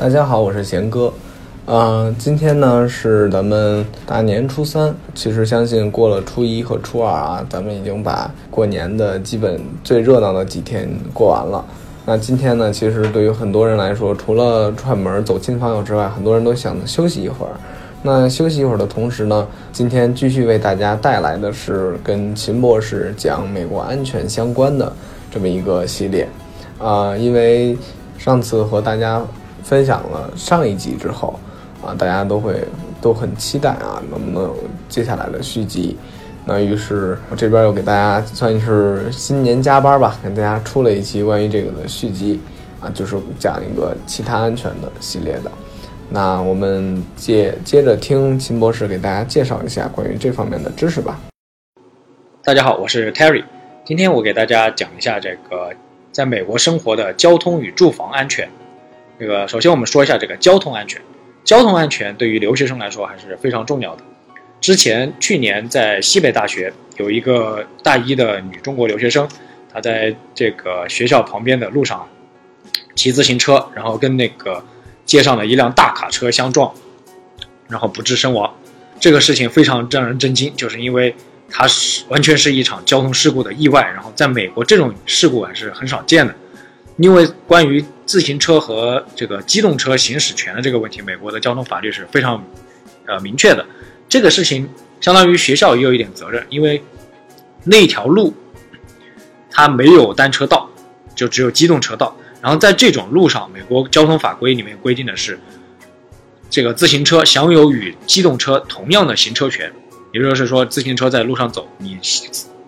大家好，我是贤哥。呃，今天呢是咱们大年初三，其实相信过了初一和初二啊，咱们已经把过年的基本最热闹的几天过完了。那今天呢，其实对于很多人来说，除了串门走亲访友之外，很多人都想休息一会儿。那休息一会儿的同时呢，今天继续为大家带来的是跟秦博士讲美国安全相关的这么一个系列。啊，因为上次和大家分享了上一集之后，啊，大家都会都很期待啊，能不能有接下来的续集？那于是我这边又给大家算是新年加班吧，给大家出了一期关于这个的续集，啊，就是讲一个其他安全的系列的。那我们接接着听秦博士给大家介绍一下关于这方面的知识吧。大家好，我是 Terry，今天我给大家讲一下这个在美国生活的交通与住房安全。这个首先我们说一下这个交通安全，交通安全对于留学生来说还是非常重要的。之前去年在西北大学有一个大一的女中国留学生，她在这个学校旁边的路上骑自行车，然后跟那个。街上的一辆大卡车相撞，然后不治身亡。这个事情非常让人震惊，就是因为它是完全是一场交通事故的意外。然后在美国，这种事故还是很少见的。因为关于自行车和这个机动车行驶权的这个问题，美国的交通法律是非常呃明确的。这个事情相当于学校也有一点责任，因为那条路它没有单车道，就只有机动车道。然后在这种路上，美国交通法规里面规定的是，这个自行车享有与机动车同样的行车权，也就是说，自行车在路上走，你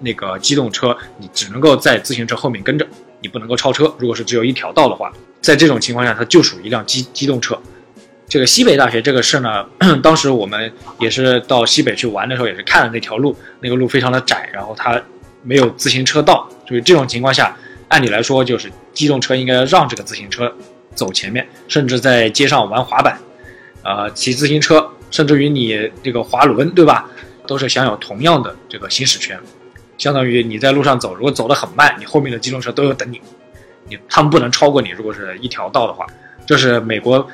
那个机动车你只能够在自行车后面跟着，你不能够超车。如果是只有一条道的话，在这种情况下，它就属于一辆机机动车。这个西北大学这个事呢，当时我们也是到西北去玩的时候，也是看了那条路，那个路非常的窄，然后它没有自行车道，所以这种情况下。按理来说，就是机动车应该让这个自行车走前面，甚至在街上玩滑板，呃，骑自行车，甚至于你这个滑轮，对吧？都是享有同样的这个行驶权。相当于你在路上走，如果走得很慢，你后面的机动车都要等你，你他们不能超过你。如果是一条道的话，这是美国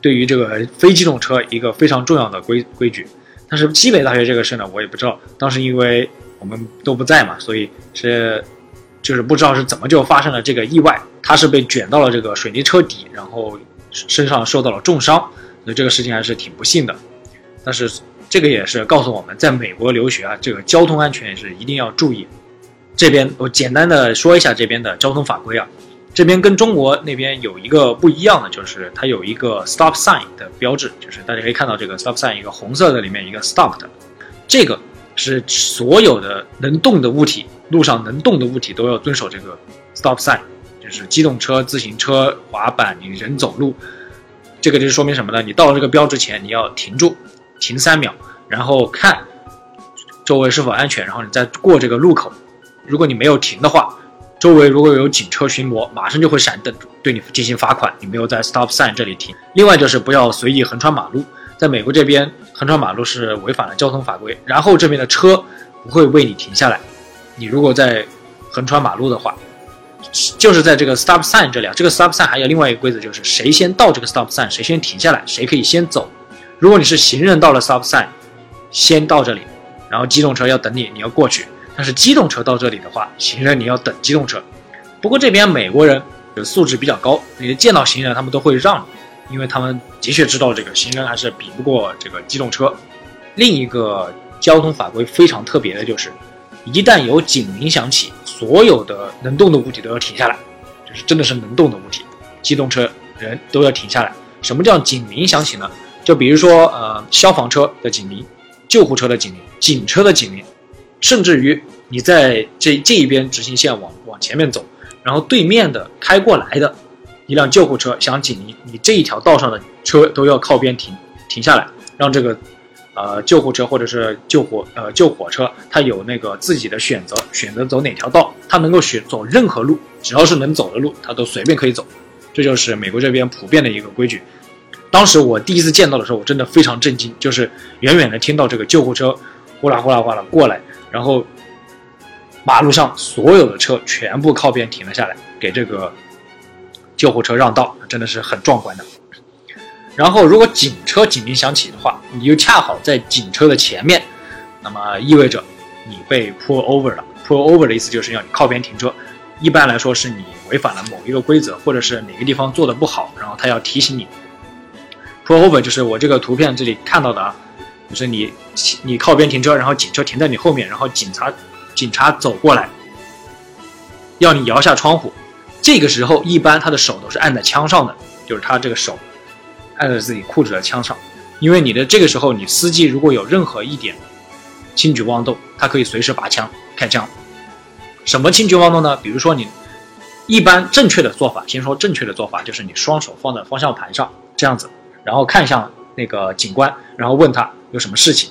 对于这个非机动车一个非常重要的规规矩。但是西北大学这个事呢，我也不知道，当时因为我们都不在嘛，所以是。就是不知道是怎么就发生了这个意外，他是被卷到了这个水泥车底，然后身上受到了重伤，所以这个事情还是挺不幸的。但是这个也是告诉我们，在美国留学啊，这个交通安全也是一定要注意。这边我简单的说一下这边的交通法规啊，这边跟中国那边有一个不一样的，就是它有一个 stop sign 的标志，就是大家可以看到这个 stop sign 一个红色的里面一个 stop 的，这个是所有的能动的物体。路上能动的物体都要遵守这个 stop sign，就是机动车、自行车、滑板，你人走路，这个就是说明什么呢？你到了这个标志前，你要停住，停三秒，然后看周围是否安全，然后你再过这个路口。如果你没有停的话，周围如果有警车巡逻，马上就会闪灯对你进行罚款。你没有在 stop sign 这里停。另外就是不要随意横穿马路，在美国这边横穿马路是违反了交通法规，然后这边的车不会为你停下来。你如果在横穿马路的话，就是在这个 stop sign 这里啊。这个 stop sign 还有另外一个规则，就是谁先到这个 stop sign，谁先停下来，谁可以先走。如果你是行人到了 stop sign，先到这里，然后机动车要等你，你要过去。但是机动车到这里的话，行人你要等机动车。不过这边美国人素质比较高，你见到行人他们都会让，因为他们的确知道这个行人还是比不过这个机动车。另一个交通法规非常特别的就是。一旦有警铃响起，所有的能动的物体都要停下来，就是真的是能动的物体，机动车、人都要停下来。什么叫警铃响起呢？就比如说，呃，消防车的警铃、救护车的警铃、警车的警铃，甚至于你在这这一边直行线往往前面走，然后对面的开过来的一辆救护车响警铃，你这一条道上的车都要靠边停停下来，让这个。呃，救护车或者是救火呃救火车，它有那个自己的选择，选择走哪条道，它能够选走任何路，只要是能走的路，它都随便可以走。这就是美国这边普遍的一个规矩。当时我第一次见到的时候，我真的非常震惊，就是远远的听到这个救护车呼啦呼啦呼啦过来，然后马路上所有的车全部靠边停了下来，给这个救护车让道，真的是很壮观的。然后如果警车警铃响起的话，你就恰好在警车的前面，那么意味着你被 pull over 了。pull over 的意思就是要你靠边停车，一般来说是你违反了某一个规则，或者是哪个地方做的不好，然后他要提醒你。Pull over 就是我这个图片这里看到的啊，就是你你靠边停车，然后警车停在你后面，然后警察警察走过来，要你摇下窗户。这个时候一般他的手都是按在枪上的，就是他这个手。按在自己裤子的枪上，因为你的这个时候，你司机如果有任何一点轻举妄动，他可以随时拔枪开枪。什么轻举妄动呢？比如说你一般正确的做法，先说正确的做法，就是你双手放在方向盘上这样子，然后看向那个警官，然后问他有什么事情。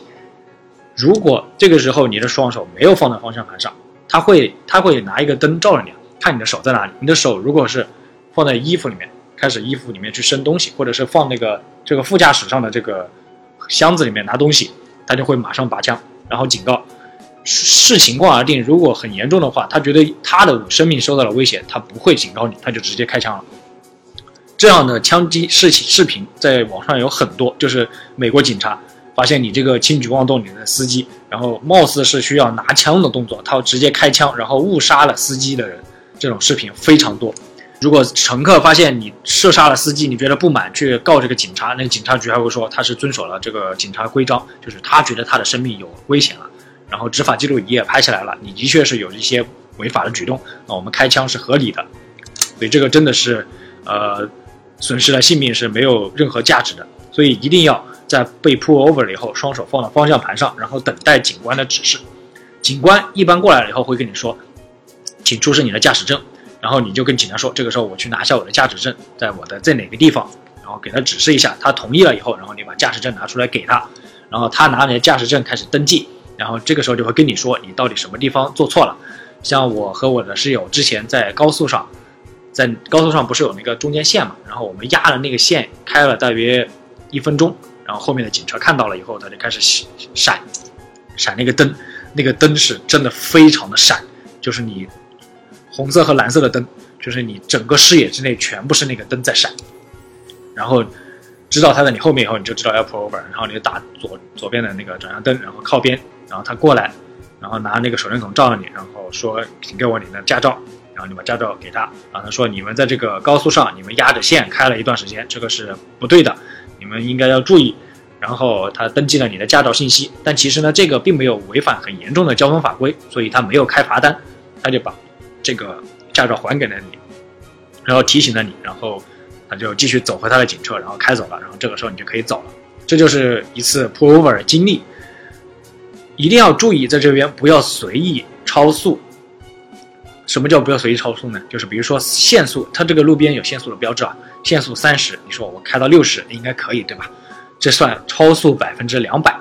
如果这个时候你的双手没有放在方向盘上，他会他会拿一个灯照着你，看你的手在哪里。你的手如果是放在衣服里面。开始衣服里面去伸东西，或者是放那个这个副驾驶上的这个箱子里面拿东西，他就会马上拔枪，然后警告。视情况而定，如果很严重的话，他觉得他的生命受到了威胁，他不会警告你，他就直接开枪了。这样的枪击视视频在网上有很多，就是美国警察发现你这个轻举妄动，你的司机，然后貌似是需要拿枪的动作，他直接开枪，然后误杀了司机的人，这种视频非常多。如果乘客发现你射杀了司机，你觉得不满，去告这个警察，那警察局还会说他是遵守了这个警察规章，就是他觉得他的生命有危险了，然后执法记录仪也拍下来了，你的确是有一些违法的举动，那我们开枪是合理的，所以这个真的是，呃，损失了性命是没有任何价值的，所以一定要在被 pull over 了以后，双手放到方向盘上，然后等待警官的指示，警官一般过来了以后会跟你说，请出示你的驾驶证。然后你就跟警察说，这个时候我去拿下我的驾驶证，在我的在哪个地方，然后给他指示一下，他同意了以后，然后你把驾驶证拿出来给他，然后他拿你的驾驶证开始登记，然后这个时候就会跟你说你到底什么地方做错了。像我和我的室友之前在高速上，在高速上不是有那个中间线嘛，然后我们压了那个线开了大约一分钟，然后后面的警车看到了以后，他就开始闪闪那个灯，那个灯是真的非常的闪，就是你。红色和蓝色的灯，就是你整个视野之内全部是那个灯在闪，然后知道他在你后面以后，你就知道要 pull over，然后你就打左左边的那个转向灯，然后靠边，然后他过来，然后拿那个手电筒照着你，然后说请给我你的驾照，然后你把驾照给他，然后他说你们在这个高速上，你们压着线开了一段时间，这个是不对的，你们应该要注意，然后他登记了你的驾照信息，但其实呢这个并没有违反很严重的交通法规，所以他没有开罚单，他就把。这个驾照还给了你，然后提醒了你，然后他就继续走回他的警车，然后开走了。然后这个时候你就可以走了。这就是一次 pull over 经历。一定要注意，在这边不要随意超速。什么叫不要随意超速呢？就是比如说限速，它这个路边有限速的标志啊，限速三十，你说我开到六十应该可以对吧？这算超速百分之两百，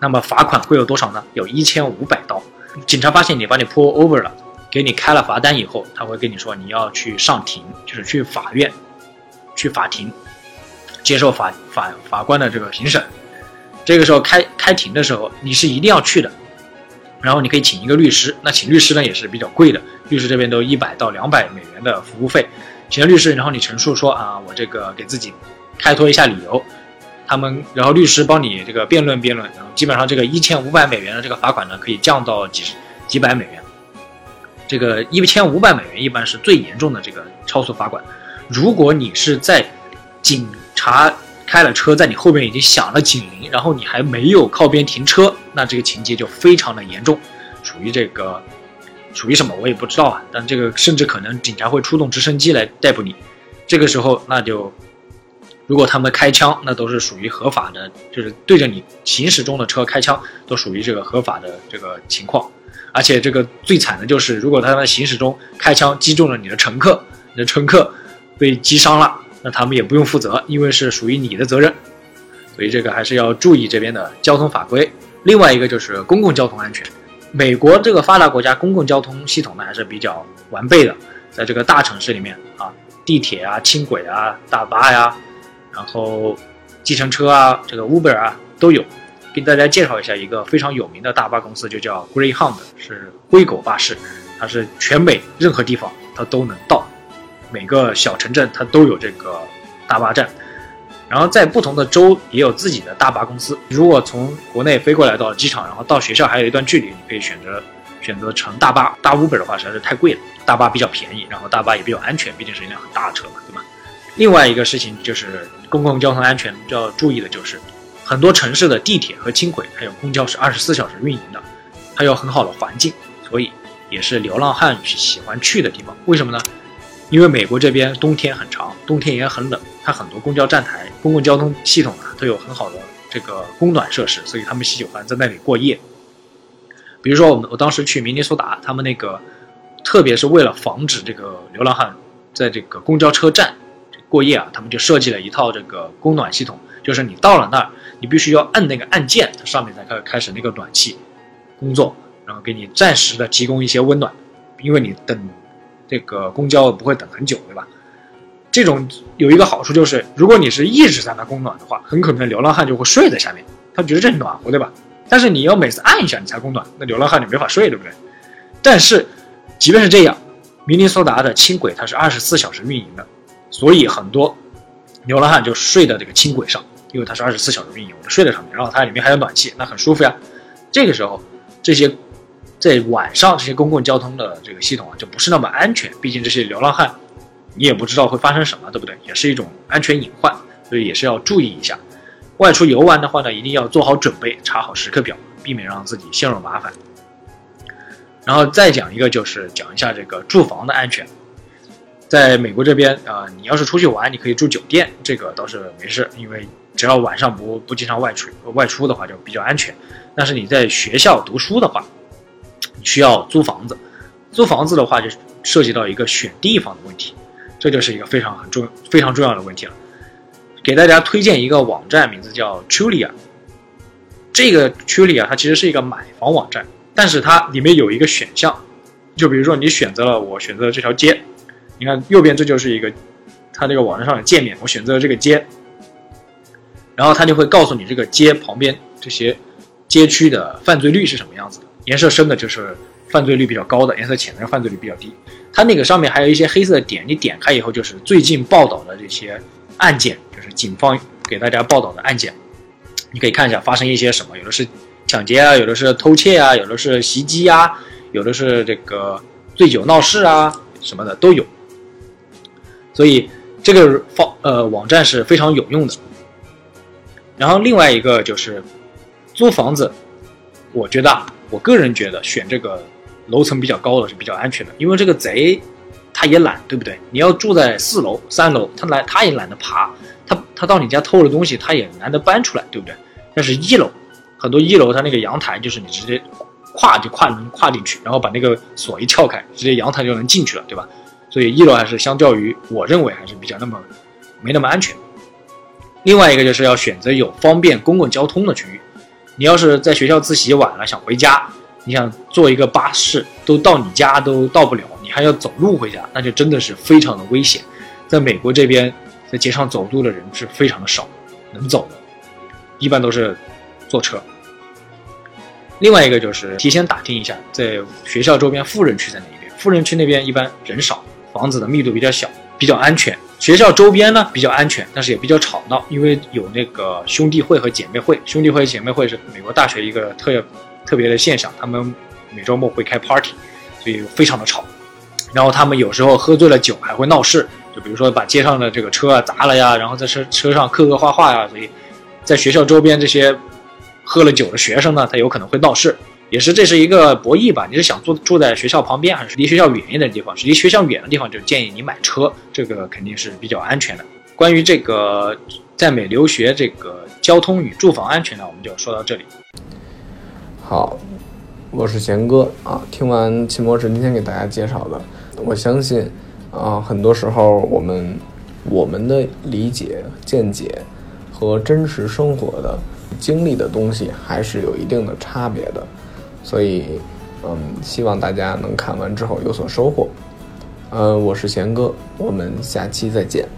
那么罚款会有多少呢？有一千五百刀。警察发现你把你 pull over 了。给你开了罚单以后，他会跟你说你要去上庭，就是去法院，去法庭接受法法法官的这个庭审。这个时候开开庭的时候，你是一定要去的。然后你可以请一个律师，那请律师呢也是比较贵的，律师这边都一百到两百美元的服务费。请了律师，然后你陈述说啊，我这个给自己开脱一下理由，他们然后律师帮你这个辩论辩论，然后基本上这个一千五百美元的这个罚款呢，可以降到几十几百美元。这个一千五百美元一般是最严重的这个超速罚款。如果你是在警察开了车，在你后边已经响了警铃，然后你还没有靠边停车，那这个情节就非常的严重，属于这个属于什么我也不知道啊。但这个甚至可能警察会出动直升机来逮捕你。这个时候那就，如果他们开枪，那都是属于合法的，就是对着你行驶中的车开枪，都属于这个合法的这个情况。而且这个最惨的就是，如果他在行驶中开枪击中了你的乘客，你的乘客被击伤了，那他们也不用负责，因为是属于你的责任。所以这个还是要注意这边的交通法规。另外一个就是公共交通安全。美国这个发达国家公共交通系统呢还是比较完备的，在这个大城市里面啊，地铁啊、轻轨啊、大巴呀，然后计程车啊、这个 Uber 啊都有。给大家介绍一下一个非常有名的大巴公司，就叫 Greyhound，是灰狗巴士，它是全美任何地方它都能到，每个小城镇它都有这个大巴站。然后在不同的州也有自己的大巴公司。如果从国内飞过来到机场，然后到学校还有一段距离，你可以选择选择乘大巴。大 Uber 的话实在是太贵了，大巴比较便宜，然后大巴也比较安全，毕竟是一辆很大的车嘛，对吧？另外一个事情就是公共交通安全要注意的就是，很多城市的地铁和轻轨还有公交是二十四小时运营的，它有很好的环境，所以也是流浪汉喜欢去的地方。为什么呢？因为美国这边冬天很长，冬天也很冷，它很多公交站台、公共交通系统啊都有很好的这个供暖设施，所以他们喜欢在那里过夜。比如说，我们我当时去明尼苏达，他们那个，特别是为了防止这个流浪汉在这个公交车站过夜啊，他们就设计了一套这个供暖系统，就是你到了那儿，你必须要按那个按键，它上面才开开始那个暖气工作，然后给你暂时的提供一些温暖，因为你等。这个公交不会等很久，对吧？这种有一个好处就是，如果你是一直在那供暖的话，很可能流浪汉就会睡在下面，他觉得这暖和，对吧？但是你要每次按一下你才供暖，那流浪汉就没法睡，对不对？但是，即便是这样，明尼苏达的轻轨它是二十四小时运营的，所以很多流浪汉就睡在这个轻轨上，因为它是二十四小时运营，我就睡在上面，然后它里面还有暖气，那很舒服呀。这个时候，这些。在晚上，这些公共交通的这个系统啊，就不是那么安全。毕竟这些流浪汉，你也不知道会发生什么，对不对？也是一种安全隐患，所以也是要注意一下。外出游玩的话呢，一定要做好准备，查好时刻表，避免让自己陷入麻烦。然后再讲一个，就是讲一下这个住房的安全。在美国这边啊，你要是出去玩，你可以住酒店，这个倒是没事，因为只要晚上不不经常外出外出的话，就比较安全。但是你在学校读书的话，需要租房子，租房子的话就涉及到一个选地方的问题，这就是一个非常很重要非常重要的问题了。给大家推荐一个网站，名字叫 Trulia。这个 Trulia 它其实是一个买房网站，但是它里面有一个选项，就比如说你选择了我选择了这条街，你看右边这就是一个它这个网站上的界面，我选择了这个街，然后它就会告诉你这个街旁边这些街区的犯罪率是什么样子的。颜色深的就是犯罪率比较高的，颜色浅的犯罪率比较低。它那个上面还有一些黑色的点，你点开以后就是最近报道的这些案件，就是警方给大家报道的案件。你可以看一下发生一些什么，有的是抢劫啊，有的是偷窃啊，有的是袭击啊，有的是这个醉酒闹事啊什么的都有。所以这个方呃网站是非常有用的。然后另外一个就是租房子，我觉得。我个人觉得选这个楼层比较高的是比较安全的，因为这个贼他也懒，对不对？你要住在四楼、三楼，他来他也懒得爬，他他到你家偷了东西，他也难得搬出来，对不对？但是一楼很多一楼，他那个阳台就是你直接跨就跨能跨进去，然后把那个锁一撬开，直接阳台就能进去了，对吧？所以一楼还是相较于我认为还是比较那么没那么安全。另外一个就是要选择有方便公共交通的区域。你要是在学校自习晚了想回家，你想坐一个巴士都到你家都到不了，你还要走路回家，那就真的是非常的危险。在美国这边，在街上走路的人是非常的少，能走的，一般都是坐车。另外一个就是提前打听一下，在学校周边富人区在哪一边？富人区那边一般人少，房子的密度比较小，比较安全。学校周边呢比较安全，但是也比较吵闹，因为有那个兄弟会和姐妹会。兄弟会、姐妹会是美国大学一个特特别的现象，他们每周末会开 party，所以非常的吵。然后他们有时候喝醉了酒还会闹事，就比如说把街上的这个车啊砸了呀，然后在车车上刻刻画画呀。所以在学校周边这些喝了酒的学生呢，他有可能会闹事。也是，这是一个博弈吧？你是想住住在学校旁边，还是离学校远一点的地方？离学校远的地方，就建议你买车，这个肯定是比较安全的。关于这个在美留学这个交通与住房安全呢，我们就说到这里。好，我是贤哥啊。听完秦博士今天给大家介绍的，我相信啊，很多时候我们我们的理解、见解和真实生活的经历的东西，还是有一定的差别的。所以，嗯，希望大家能看完之后有所收获。呃，我是贤哥，我们下期再见。